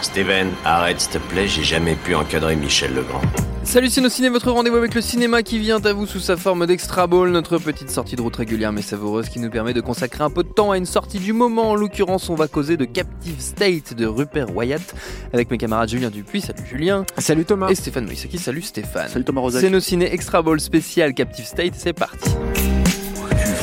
Steven, arrête s'il te plaît, j'ai jamais pu encadrer Michel Legrand. Salut Ciné, votre rendez-vous avec le cinéma qui vient à vous sous sa forme d'extra ball, notre petite sortie de route régulière mais savoureuse qui nous permet de consacrer un peu de temps à une sortie du moment. En l'occurrence, on va causer de Captive State de Rupert Wyatt avec mes camarades Julien Dupuis, salut Julien. Salut Thomas. Et Stéphane Moïsaki, salut Stéphane. Salut Thomas nos ciné extra ball spécial Captive State, c'est parti.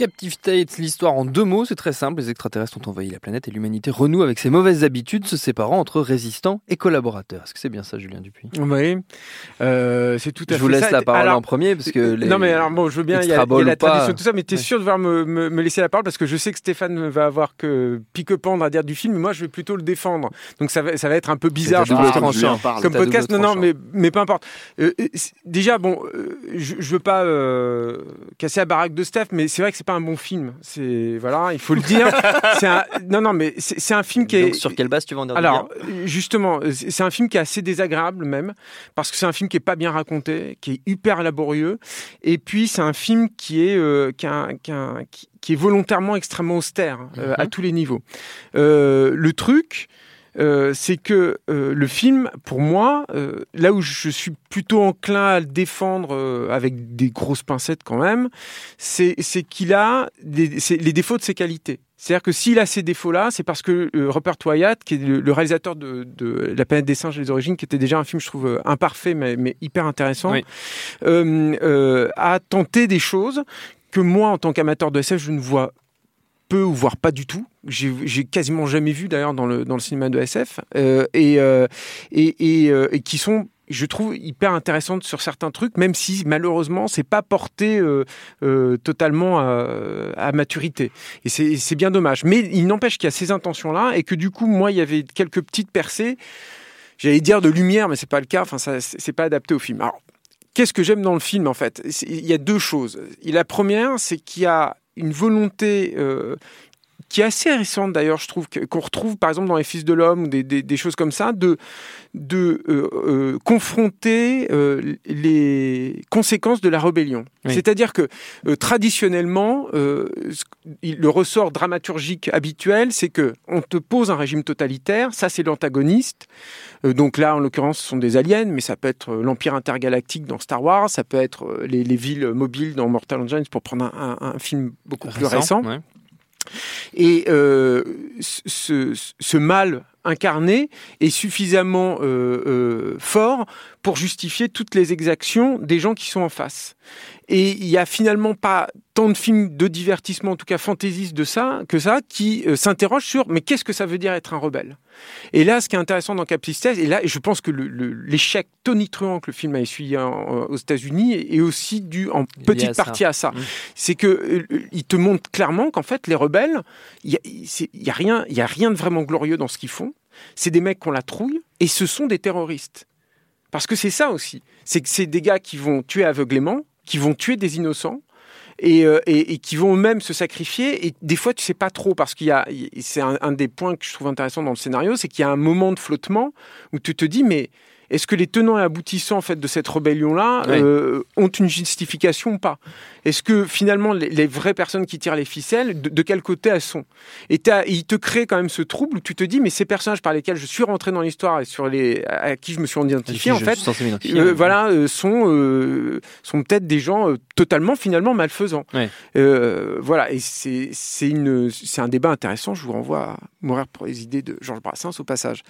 Captive l'histoire en deux mots, c'est très simple. Les extraterrestres ont envahi la planète et l'humanité renoue avec ses mauvaises habitudes, se séparant entre résistants et collaborateurs. Est-ce que c'est bien ça, Julien Dupuis? Oui, euh, c'est tout à fait Je vous laisse ça. la parole Alors, en premier parce que les- Non mais alors bon, je veux bien, il y y a la tradition tout ça, mais tu es ouais. sûr de devoir me, me- me laisser la parole parce que je sais que Stéphane va avoir que pique-pendre à dire du film, mais moi je vais plutôt le défendre. Donc ça va, ça va être un peu bizarre, je pense, comme, comme podcast. Non, non, mais, mais peu importe. Euh, euh, déjà, bon, euh, je, je veux pas euh, casser la baraque de Steph, mais c'est vrai que c'est pas un bon film. C'est voilà, il faut le dire. un, non, non, mais c'est un film qui Donc, est sur quelle base tu vas en dire alors, justement, c'est un film qui est assez désagréable même, parce que c'est un film qui est pas bien raconté, qui est hyper laborieux, et puis c'est un film qui est, euh, qui, a un- qui a un- qui- qui est volontairement extrêmement austère euh, à tous les niveaux. Euh, le truc, euh, c'est que euh, le film, pour moi, euh, là où je suis plutôt enclin à le défendre avec des grosses pincettes quand même, c'est qu'il a des- les défauts de ses qualités. C'est-à-dire que s'il a ces défauts-là, c'est parce que Rupert Wyatt, qui est le, le réalisateur de, de La planète des singes et les origines, qui était déjà un film, je trouve, imparfait, mais, mais hyper intéressant, Oui. a tenté des choses que moi, en tant qu'amateur de SF, je ne vois peu ou voire pas du tout. J'ai quasiment jamais vu d'ailleurs dans le, dans le cinéma de SF euh, et, euh, et, et, euh, et qui sont je trouve hyper intéressantes sur certains trucs, même si malheureusement c'est pas porté totalement à, maturité. Et c'est bien dommage. Mais il n'empêche qu'il y a ces intentions-là et que du coup, moi, il y avait quelques petites percées. J'allais dire de lumière, mais c'est pas le cas. Enfin, ça, c'est pas adapté au film. Alors, qu'est-ce que j'aime dans le film en fait? Il y a deux choses. La première, c'est qu'il y a une volonté euh, qui est assez récente d'ailleurs, je trouve, qu'on retrouve par exemple dans Les Fils de l'Homme ou des, des- des choses comme ça, de, de euh, euh, confronter euh, les conséquences de la rébellion. Oui. C'est-à-dire que traditionnellement, le ressort dramaturgique habituel, c'est que on te pose un régime totalitaire, ça c'est l'antagoniste. Donc là, en l'occurrence, ce sont des aliens, mais ça peut être l'Empire intergalactique dans Star Wars, ça peut être les, les villes mobiles dans Mortal Engines, pour prendre un, un- un film beaucoup plus récent. ouais. Et euh, ce, ce- ce mal incarné est suffisamment euh, euh, fort pour justifier toutes les exactions des gens qui sont en face. Et il y a finalement pas tant de films de divertissement, en tout cas fantaisistes de ça, que ça, qui euh, s'interrogent sur mais qu'est-ce que ça veut dire être un rebelle? Et là, ce qui est intéressant dans Captive et là, je pense que l'échec tonitruant que le film a essuyé en- aux États-Unis est aussi dû en petite à ça. partie à ça. Mm. C'est que euh, il te montre clairement qu'en fait, les rebelles, il y a, c'est- il y a rien, il y a rien de vraiment glorieux dans ce qu'ils font. C'est des mecs qui ont la trouille et ce sont des terroristes. Parce que c'est ça aussi. C'est que c'est des gars qui vont tuer aveuglément, qui vont tuer des innocents. Et, euh, et- qui vont eux-mêmes se sacrifier. Et des fois, tu sais pas trop, parce qu'il y a, c'est un, un des points que je trouve intéressant dans le scénario, c'est qu'il y a un moment de flottement où tu te dis, mais est-ce que les tenants et aboutissants en fait de cette rébellion-là euh, ont une justification ou pas? Est-ce que finalement les, les vraies personnes qui tirent les ficelles, de, de quel côté elles sont? Et et il te crée quand même ce trouble où tu te dis, mais ces personnages par lesquels je suis rentré dans l'histoire et sur les à qui je me suis identifié, en fait, euh, ouais. voilà, euh, sont, sont peut-être des gens totalement finalement malfaisants. Voilà, et c'est un débat intéressant. Je vous renvoie à Mourir pour les idées de Georges Brassens au passage.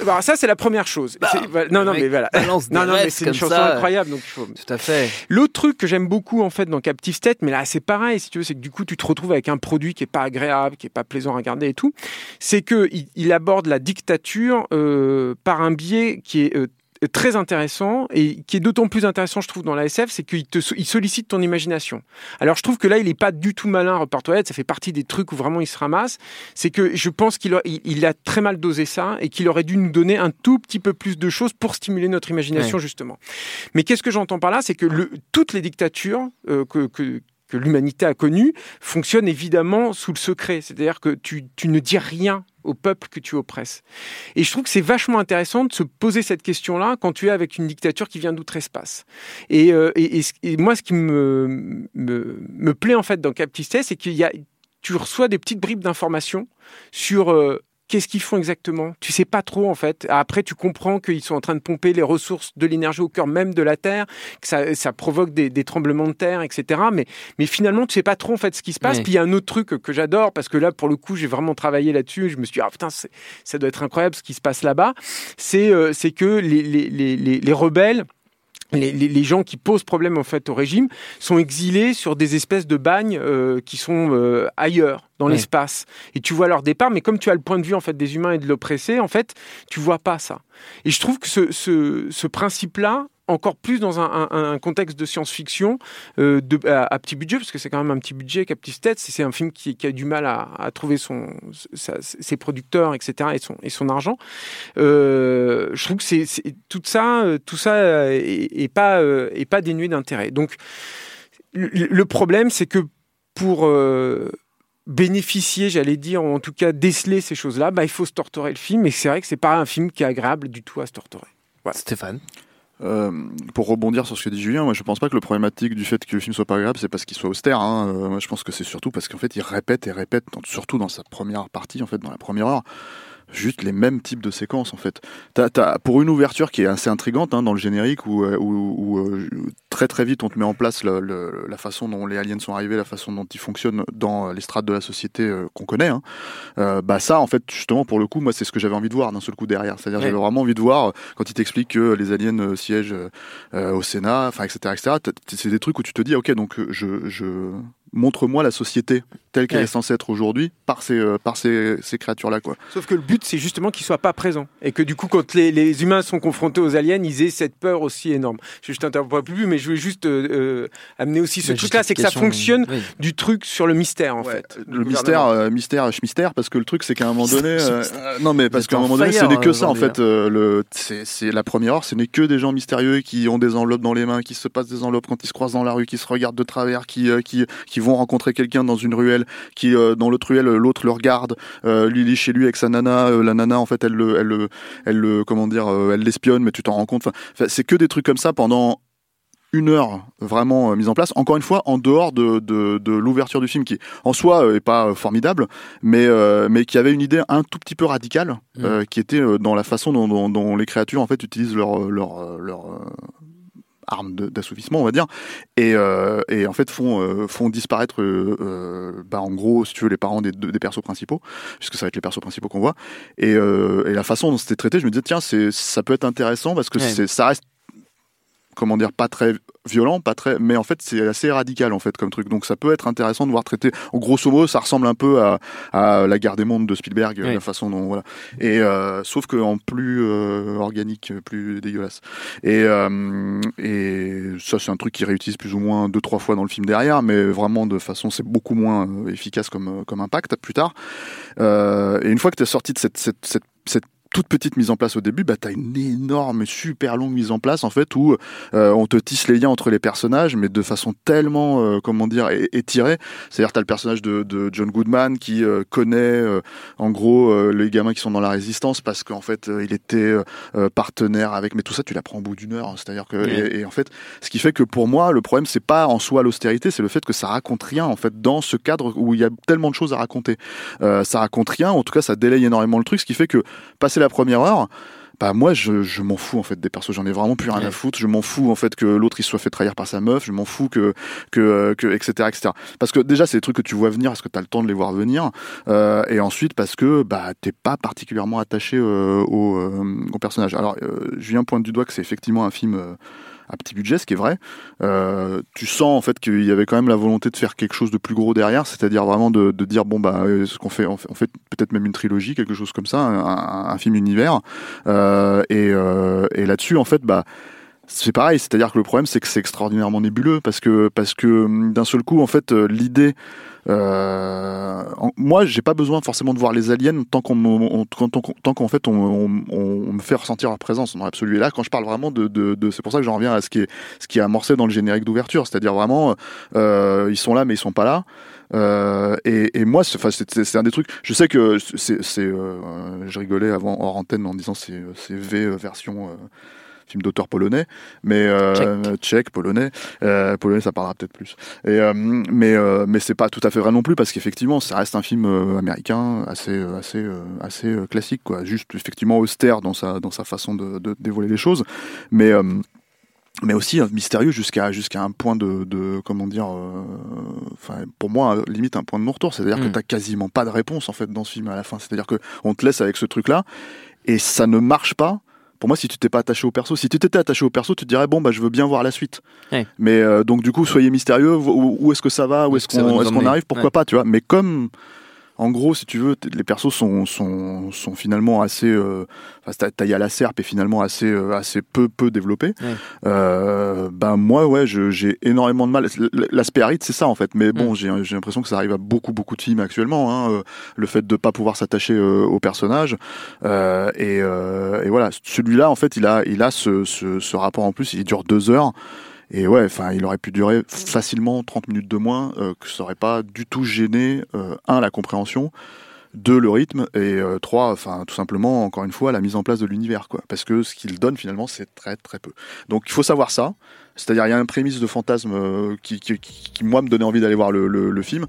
Alors ça, c'est la première chose. Voilà, Non, non, mais voilà. Non, non, mais c'est une chanson ça. incroyable. Donc il faut... Tout à fait. L'autre truc que j'aime beaucoup en fait dans Captive State, mais là c'est pareil si tu veux, c'est que du coup tu te retrouves avec un produit qui est pas agréable, qui est pas plaisant à regarder et tout. C'est que il, il aborde la dictature euh, par un biais qui est euh, très intéressant et qui est d'autant plus intéressant je trouve dans la SF c'est qu'il te il sollicite ton imagination. Alors je trouve que là il est pas du tout malin Rupert Toilette ça fait partie des trucs où vraiment il se ramasse. C'est que je pense qu'il a, il, il a très mal dosé ça et qu'il aurait dû nous donner un tout petit peu plus de choses pour stimuler notre imagination justement. Mais qu'est-ce que j'entends par là? C'est que le, toutes les dictatures euh, que, que, que l'humanité a connues fonctionnent évidemment sous le secret. C'est-à-dire que tu, ne dis rien au peuple que tu oppresses. Et je trouve que c'est vachement intéressant de se poser cette question-là quand tu es avec une dictature qui vient d'outre-espace. Et, euh, et, et moi, ce qui me, plaît en fait dans Captive State, c'est qu'il y a, tu reçois des petites bribes d'informations sur euh, qu'est-ce qu'ils font exactement? Tu sais pas trop en fait. Après, tu comprends qu'ils sont en train de pomper les ressources de l'énergie au cœur même de la Terre, que ça, ça provoque des, des tremblements de terre, etc. Mais, mais finalement, tu sais pas trop en fait ce qui se passe. Puis il y a un autre truc que, j'adore parce que là, pour le coup, j'ai vraiment travaillé là-dessus. Je me suis dit, ah putain, ça doit être incroyable ce qui se passe là-bas. C'est euh, que les, les, les, les rebelles les, les- les gens qui posent problème en fait au régime sont exilés sur des espèces de bagnes euh, qui sont euh, ailleurs dans l'espace. Et tu vois leur départ mais comme tu as le point de vue en fait des humains et de l'oppressé en fait tu vois pas ça. Et je trouve que ce, ce, ce principe là encore plus dans un, contexte de science-fiction euh, à, petit budget, parce que c'est quand même un petit budget, Captive State, c'est c'est un film qui, a du mal à, trouver ses producteurs, etc., et son, argent. Euh, je trouve que tout ça, euh, tout ça est, pas, dénué d'intérêt. Donc, le, problème, c'est que pour bénéficier, j'allais dire, ou en tout cas déceler ces choses-là, bah, il faut se torturer le film. Et c'est vrai que c'est pas un film qui est agréable du tout à se torturer. Stéphane. Euh, pour rebondir sur ce que dit Julien, moi je pense pas que le problématique du fait que le film soit pas agréable, c'est parce qu'il soit austère. Hein. Euh, moi je pense que c'est surtout parce qu'en fait il répète et répète, surtout dans sa première partie, en fait, dans la première heure, juste les mêmes types de séquences en fait. Pour une ouverture qui est assez intrigante hein, dans le générique où, euh, où, où, euh, très très vite on te met en place le- le- la façon dont les aliens sont arrivés, la façon dont ils fonctionnent dans les strates de la société euh, qu'on connaît. Hein. Euh, bah ça en fait justement pour le coup moi c'est ce que j'avais envie de voir d'un seul coup derrière. C'est-à-dire Ouais. j'avais vraiment envie de voir euh, quand il t'explique que les aliens euh, siègent euh, euh, au Sénat, enfin etc etc. C'est des trucs où tu te dis ok donc euh, je, je montre-moi la société telle qu'elle Ouais. est censée être aujourd'hui par ces euh, par ces, ces créatures là quoi. Sauf que le but, c'est justement qu'ils soient pas présents. Et que du coup, quand les, les humains sont confrontés aux aliens, ils aient cette peur aussi énorme. Je je t'interromps plus, mais je voulais juste euh, euh, amener aussi ce truc-là, c'est que ça fonctionne oui. du truc sur le mystère, en Ouais, fait. Le mystère, euh, mystère, mystère, parce que le truc c'est qu'à un moment donné, non mais parce qu'à un en moment donné, ce n'est que ça en fait. euh, le, c'est, c'est la première heure, ce n'est que des gens mystérieux qui ont des enveloppes dans les mains, qui se passent des enveloppes quand ils se croisent dans la rue, qui se regardent de travers, qui euh, qui qui vont rencontrer quelqu'un dans une ruelle, qui euh, dans l'autre ruelle l'autre le regarde, euh, lui il est chez lui avec sa nana, euh, la nana en fait elle le elle le elle le comment dire, euh, elle l'espionne, mais tu t'en rends compte. Enfin, c'est que des trucs comme ça pendant une heure vraiment euh, mise en place. Encore une fois, en dehors de, de, de l'ouverture du film, qui en soi euh, est pas euh, formidable, mais euh, mais qui avait une idée un tout petit peu radicale, euh, qui était euh, dans la façon dont, dont, dont les créatures en fait utilisent leur leur euh, leur euh, arme d'assouvissement, on va dire, et, euh, et en fait font euh, font disparaître, euh, bah en gros, si tu veux, les parents des, des persos principaux, puisque ça va être les persos principaux qu'on voit, et, euh, et la façon dont c'était traité, je me disais tiens, c'est ça peut être intéressant parce que Ouais. c'est ça reste comment dire pas très violent pas très mais en fait c'est assez radical en fait comme truc. Donc ça peut être intéressant de voir traiter. En grosso modo ça ressemble un peu à, à la guerre des mondes de Spielberg Oui. la façon dont voilà. Et euh, sauf que en plus euh, organique plus dégueulasse. Et euh, et ça c'est un truc qui réutilise plus ou moins deux trois fois dans le film derrière mais vraiment de façon c'est beaucoup moins efficace comme comme impact plus tard. Et une fois que tu es sorti de cette cette, cette, cette toute petite mise en place au début, bah, tu as une énorme, super longue mise en place, en fait, où euh, on te tisse les liens entre les personnages, mais de façon tellement, euh, comment dire, étirée. C'est-à-dire, tu as le personnage de, de John Goodman qui euh, connaît, en gros, les gamins qui sont dans la résistance parce qu'en fait, il était partenaire avec. Mais tout ça, tu l'apprends au bout d'une heure. hein. C'est-à-dire que. Et, et en fait, ce qui fait que pour moi, le problème, c'est pas en soi l'austérité, c'est le fait que ça raconte rien, en fait, dans ce cadre où il y a tellement de choses à raconter. Ça raconte rien, en tout cas, ça délaye énormément le truc, ce qui fait que passer la première heure, bah moi je, je m'en fous en fait des persos. J'en ai vraiment plus rien Ouais. à foutre. Je m'en fous en fait que l'autre il soit fait trahir par sa meuf. Je m'en fous que que que etc etc parce que déjà c'est des trucs que tu vois venir parce que tu as le temps de les voir venir. Euh, et ensuite parce que bah t'es pas particulièrement attaché euh, au, euh, au personnage. Alors euh, Julien pointe du doigt que c'est effectivement un film à petit budget, ce qui est vrai. Euh, tu sens en fait qu'il y avait quand même la volonté de faire quelque chose de plus gros derrière, c'est-à-dire vraiment de, de dire bon bah euh, ce qu'on fait, on fait, peut-être même une trilogie, quelque chose comme ça, un, un- un film univers. Euh, et euh, et là-dessus en fait bah c'est pareil, c'est-à-dire que le problème c'est que c'est extraordinairement nébuleux parce que parce que hum, d'un seul coup en fait euh, l'idée euh, moi, j'ai pas besoin forcément de voir les aliens tant qu'on tant qu'en fait on, on- on me fait ressentir leur présence dans l'absolu. Et là, quand je parle vraiment de, de, de- c'est pour ça que j'en reviens à ce qui est ce qui est amorcé dans le générique d'ouverture, c'est-à-dire vraiment euh, ils sont là mais ils sont pas là. Euh, et, et moi, c'est un des trucs. Je sais que c'est, euh, je rigolais avant hors antenne en disant c'est V euh, version. Film d'auteur polonais, mais euh, tchèque, polonais, euh, polonais ça parlera peut-être plus. Et, euh, mais mais c'est pas tout à fait vrai non plus parce qu'effectivement ça reste un film américain assez assez assez classique quoi, juste effectivement austère dans sa dans sa façon de, de dévoiler les choses, mais mais aussi mystérieux jusqu'à jusqu'à un point de, de comment dire euh, pour moi limite un point de non-retour c'est-à-dire Mm. que t'as quasiment pas de réponse en fait dans ce film à la fin. C'est-à-dire que on te laisse avec ce truc là et ça ne marche pas pour moi si tu t'es pas attaché au perso si tu t'étais attaché au perso tu te dirais bon bah je veux bien voir la suite Ouais. mais euh, donc du coup soyez mystérieux où, où est-ce que ça va où est-ce qu'on arrive pourquoi Ouais. pas tu vois mais comme en gros, si tu veux, les persos sont, sont, sont finalement assez. Euh, enfin, c'est taillé à la serpe et finalement assez, euh, assez peu, peu développés. Ouais. Euh, ben moi, ouais, j'ai énormément de mal. L'aspect aride, c'est ça en fait. Mais bon, Mm. j'ai j'ai l'impression que ça arrive à beaucoup, beaucoup de films actuellement. Hein, euh, le fait de pas pouvoir s'attacher euh, au personnage. Euh, et, euh, et voilà, celui-là, en fait, il a, il a ce, ce, ce rapport en plus. Il dure deux heures. Et ouais, enfin, il aurait pu durer facilement 30 minutes de moins, euh, que ça aurait pas du tout gêné, euh, un, la compréhension, deux, le rythme, et euh, trois, enfin, tout simplement, encore une fois, la mise en place de l'univers, quoi. Parce que ce qu'il donne, finalement, c'est très, très peu. Donc, il faut savoir ça. C'est-à-dire, il y a un prémisse de fantasme euh, qui, qui, qui, qui, moi, me donnait envie d'aller voir le, le, le film.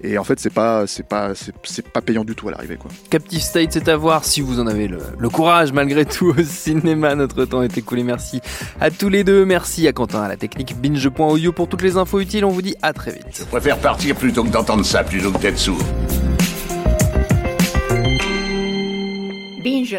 Et en fait, c'est pas, c'est pas, c'est c'est pas payant du tout à l'arrivée, quoi. Captive State, c'est à voir si vous en avez le, le courage malgré tout au cinéma. Notre temps est écoulé. Merci à tous les deux. Merci à Quentin à la technique binge.audio pour toutes les infos utiles. On vous dit à très vite. Je préfère partir plutôt que d'entendre ça, plutôt que d'être sourd. Binge.